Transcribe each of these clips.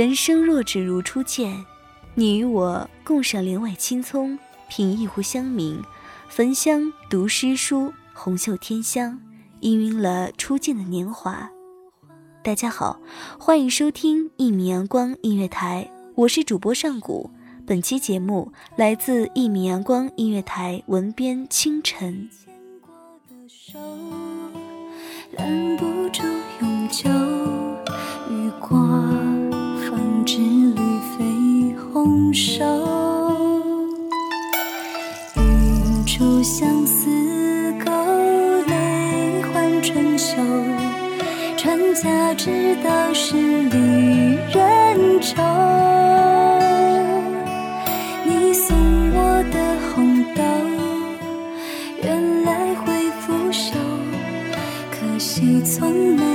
人生若只如初见，你与我共赏帘外青葱，品一壶香茗，焚香读诗书，红袖添香，氤氲了初见的年华。大家好，欢迎收听一米阳光音乐台，我是主播上古。本期节目来自一米阳光音乐台文编清晨。拦不住永久手，云出相思沟，泪换春秋。传家之道是离人愁。你送我的红豆，原来会腐朽，可惜从没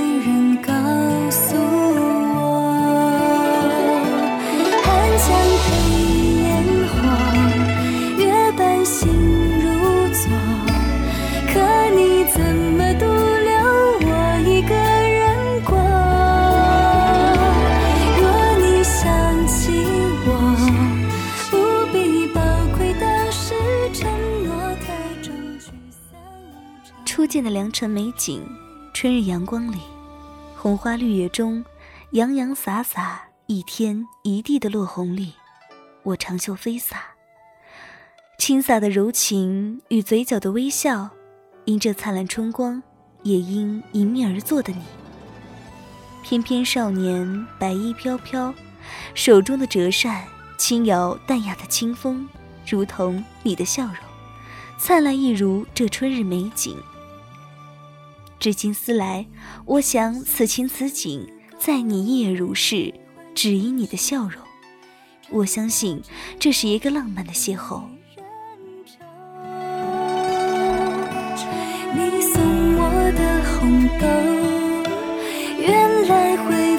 初见的良辰美景，春日阳光里，红花绿叶中，洋洋洒洒一天一地的落红里，我长袖飞洒。轻洒的柔情与嘴角的微笑，因这灿烂春光，也因迎面而坐的你。翩翩少年，白衣飘飘，手中的折扇轻摇淡雅的清风，如同你的笑容，灿烂一如这春日美景。至今思来，我想此情此景，在你也如是，只因你的笑容。我相信这是一个浪漫的邂逅。你送我的红豆，原来会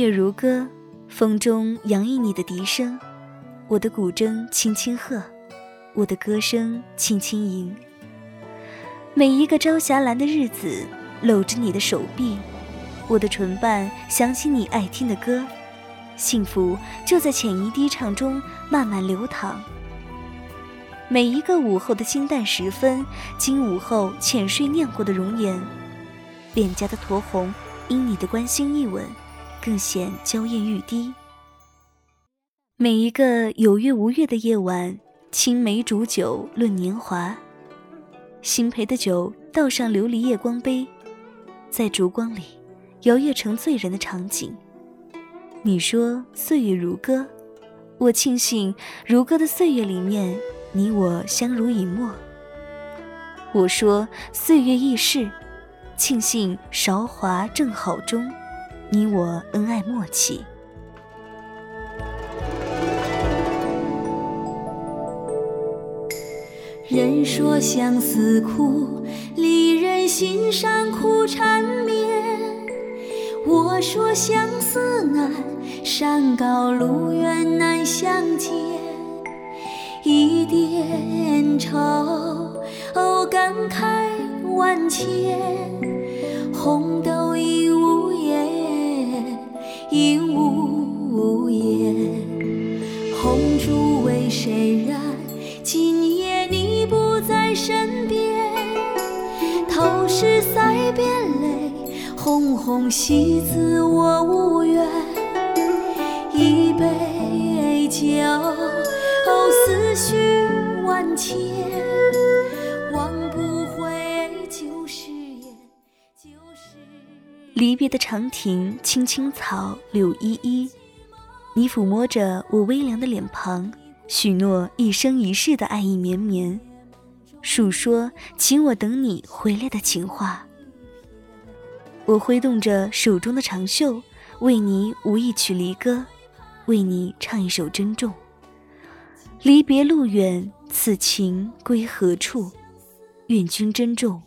月如歌，风中洋溢你的笛声，我的古筝轻轻和，我的歌声轻轻吟。每一个朝霞蓝的日子，搂着你的手臂，我的唇瓣想起你爱听的歌，幸福就在浅吟低唱中慢慢流淌。每一个午后的清淡时分，经午后浅睡念过的容颜，脸颊的酡红，因你的关心一吻，更显娇艳欲滴。每一个有月无月的夜晚，青梅煮酒论年华，新陪的酒倒上琉璃夜光杯，在烛光里摇曳成醉人的场景。你说岁月如歌，我庆幸如歌的岁月里面。你我相濡以沫。我说岁月易逝，庆幸韶华正好中，你我恩爱默契。人说相思苦，离人心上苦缠绵。我说相思难，山高路远难相见。一点愁，哦感慨万千。应无言。红烛为谁燃？今夜你不在身边。头是腮边泪，红红喜字我无缘。一杯酒。哦思绪万千，离别的长亭，青青草，柳依依。你抚摸着我微凉的脸庞，许诺一生一世的爱意绵绵，述说请我等你回来的情话。我挥动着手中的长袖，为你舞一曲离歌，为你唱一首珍重。离别路远，此情归何处？愿君珍重，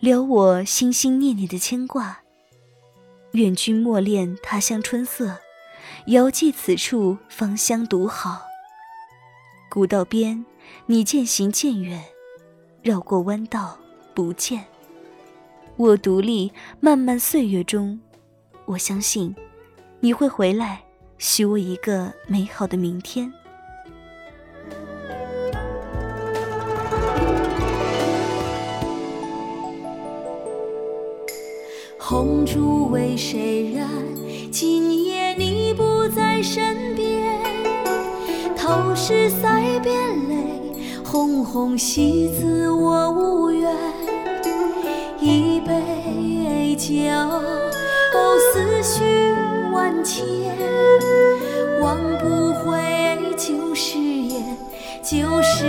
留我心心念念的牵挂。愿君莫恋他乡春色，遥寄此处芳香独好。古道边，你渐行渐远，绕过弯道不见。我独立漫漫岁月中，我相信你会回来，许我一个美好的明天。红烛为谁燃？今夜你不在身边。头是腮边泪，红红喜字我无缘。一杯酒，哦思绪万千。忘不回旧誓言，旧誓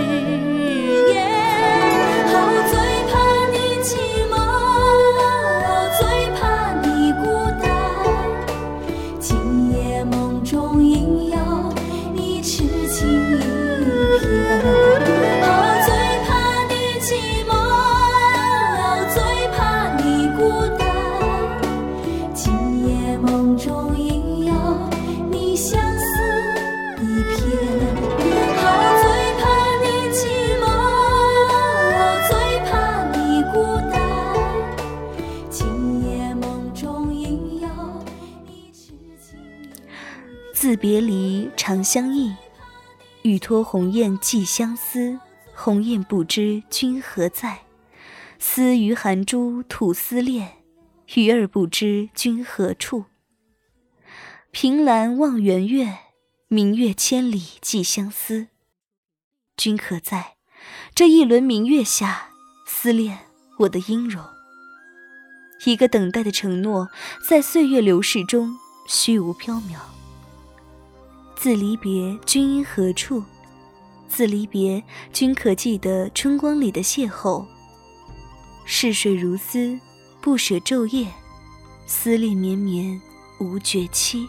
别离常相忆，欲托鸿雁寄相思。鸿雁不知君何在，思于寒珠吐思恋。鱼儿不知君何处。凭栏望圆月，明月千里寄相思。君可在？这一轮明月下，思恋我的音容。一个等待的承诺，在岁月流逝中虚无缥缈。自离别，君因何处？自离别，君可记得春光里的邂逅？逝水如丝，不舍昼夜，思恋绵绵无绝期。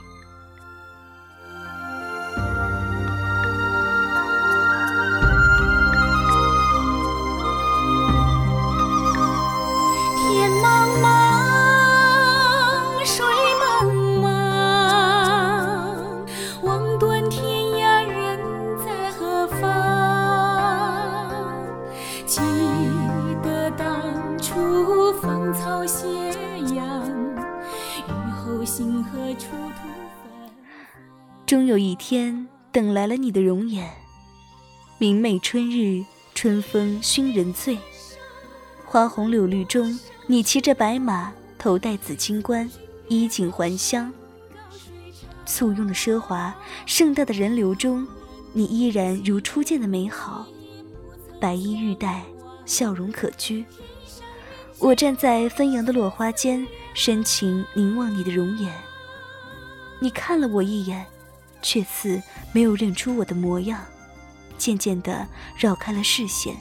草斜阳，雨后星河出土终有一天，等来了你的容颜。明媚春日，春风熏人醉。花红柳绿中，你骑着白马，头戴紫金冠，衣锦还乡。簇拥的奢华，盛大的人流中，你依然如初见的美好，白衣玉带，笑容可掬。我站在纷扬的落花间，深情凝望你的容颜。你看了我一眼。却似没有认出我的模样，渐渐地绕开了视线。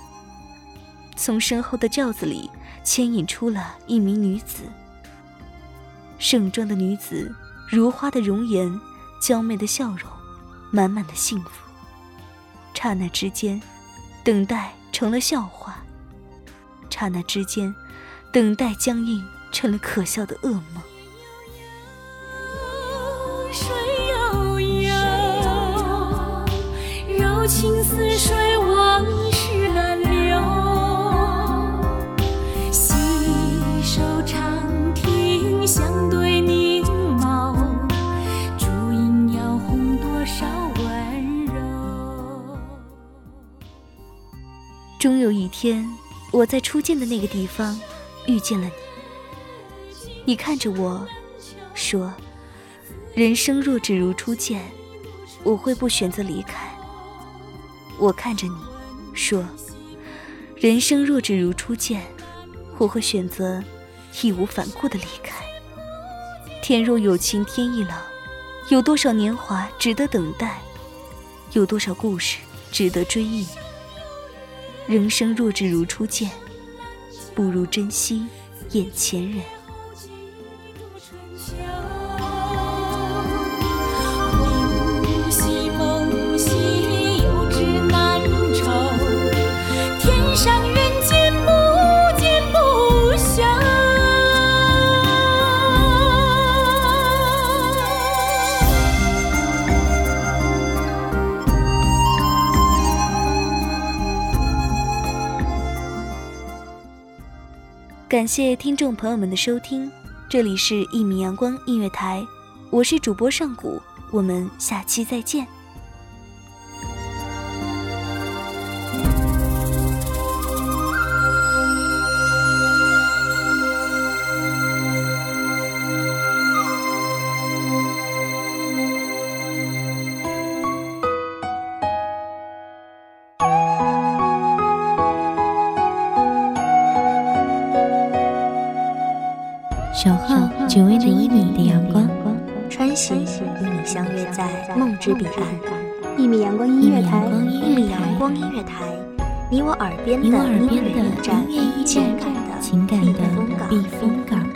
从身后的轿子里牵引出了一名女子，盛装的女子，如花的容颜，娇媚的笑容，满满的幸福。刹那之间，等待成了笑话；刹那之间，等待僵硬成了可笑的噩梦。水悠悠，柔情似水，往事难留。细手长亭，相对凝眸，烛影摇红多少温柔。终有一天，我在初见的那个地方遇见了你。你看着我，说：“人生若只如初见，我会不选择离开。”我看着你，说：“人生若只如初见，我会选择义无反顾的离开。天若有情天亦老，有多少年华值得等待？有多少故事值得追忆？人生若只如初见，不如珍惜眼前人。”感谢听众朋友们的收听，这里是《一米阳光音乐台》，我是主播上古，我们下期再见。之彼岸。一米阳光音乐台，一米阳光音乐台，你我耳边的音乐驿站，情感的避风港。